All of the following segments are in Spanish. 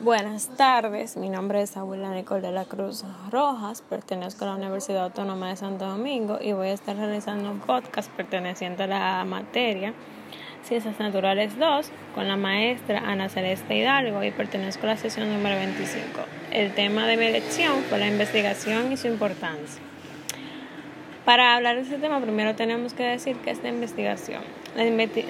Buenas tardes, mi nombre es Abuela Nicole de la Cruz Rojas, pertenezco a la Universidad Autónoma de Santo Domingo y voy a estar realizando un podcast perteneciente a la materia Ciencias Naturales 2 con la maestra Ana Celeste Hidalgo y pertenezco a la sesión número 25. El tema de mi lección fue la investigación y su importancia. Para hablar de este tema, primero tenemos que decir que es de investigación.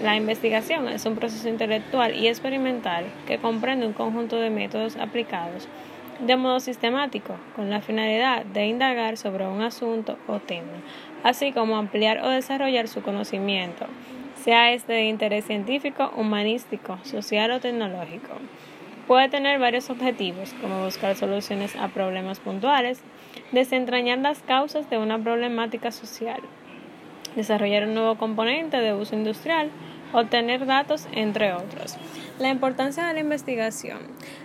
La, investigación es un proceso intelectual y experimental que comprende un conjunto de métodos aplicados de modo sistemático, con la finalidad de indagar sobre un asunto o tema, así como ampliar o desarrollar su conocimiento, sea este de interés científico, humanístico, social o tecnológico. Puede tener varios objetivos, como buscar soluciones a problemas puntuales, desentrañar las causas de una problemática social, desarrollar un nuevo componente de uso industrial, obtener datos, entre otros. La importancia de la investigación.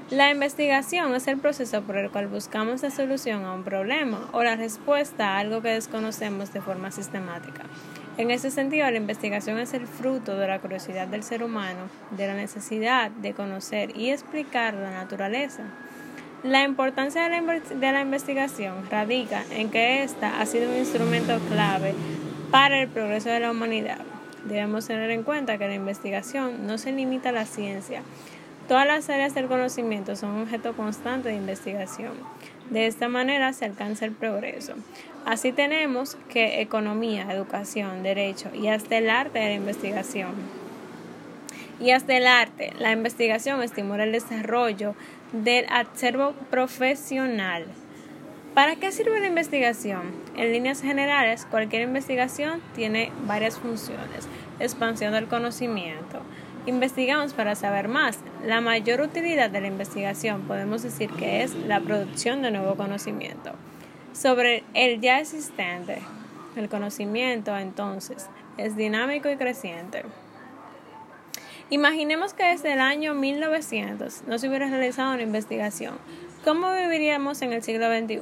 La investigación es el proceso por el cual buscamos la solución a un problema o la respuesta a algo que desconocemos de forma sistemática. En ese sentido, la investigación es el fruto de la curiosidad del ser humano, de la necesidad de conocer y explicar la naturaleza. La importancia de la, investigación radica en que ésta ha sido un instrumento clave para el progreso de la humanidad. Debemos tener en cuenta que la investigación no se limita a la ciencia. Todas las áreas del conocimiento son objeto constante de investigación. De esta manera se alcanza el progreso. Así tenemos que economía, educación, derecho y hasta el arte de la investigación. Y hasta el arte, la investigación estimula el desarrollo del acervo profesional. ¿Para qué sirve la investigación? En líneas generales, cualquier investigación tiene varias funciones. Expansión del conocimiento, Investigamos para saber más. La mayor utilidad de la investigación podemos decir que es la producción de nuevo conocimiento. Sobre el ya existente, el conocimiento entonces es dinámico y creciente. Imaginemos que desde el año 1900 no se hubiera realizado una investigación. ¿Cómo viviríamos en el siglo XXI?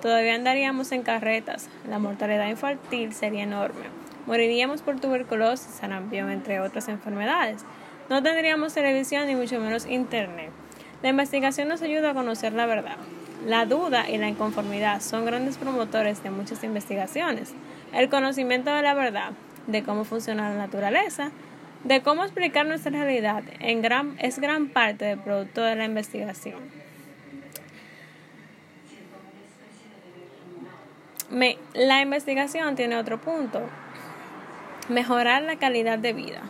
Todavía andaríamos en carretas, la mortalidad infantil sería enorme Moriríamos por tuberculosis, sarampión, entre otras enfermedades. No tendríamos televisión ni mucho menos internet. La investigación nos ayuda a conocer la verdad. La duda y la inconformidad son grandes promotores de muchas investigaciones. El conocimiento de la verdad, de cómo funciona la naturaleza, de cómo explicar nuestra realidad, en gran, es gran parte del producto de la investigación. la investigación tiene otro punto, Mejorar la calidad de vida.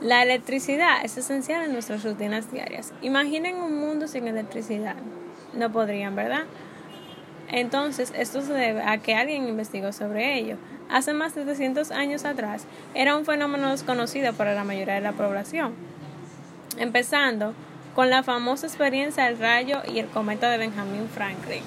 La electricidad es esencial en nuestras rutinas diarias. Imaginen un mundo sin electricidad. No podrían, ¿verdad? Entonces, esto se debe a que alguien investigó sobre ello. Hace más de 300 años atrás, era un fenómeno desconocido para la mayoría de la población. Empezando con la famosa experiencia del rayo y el cometa de Benjamin Franklin.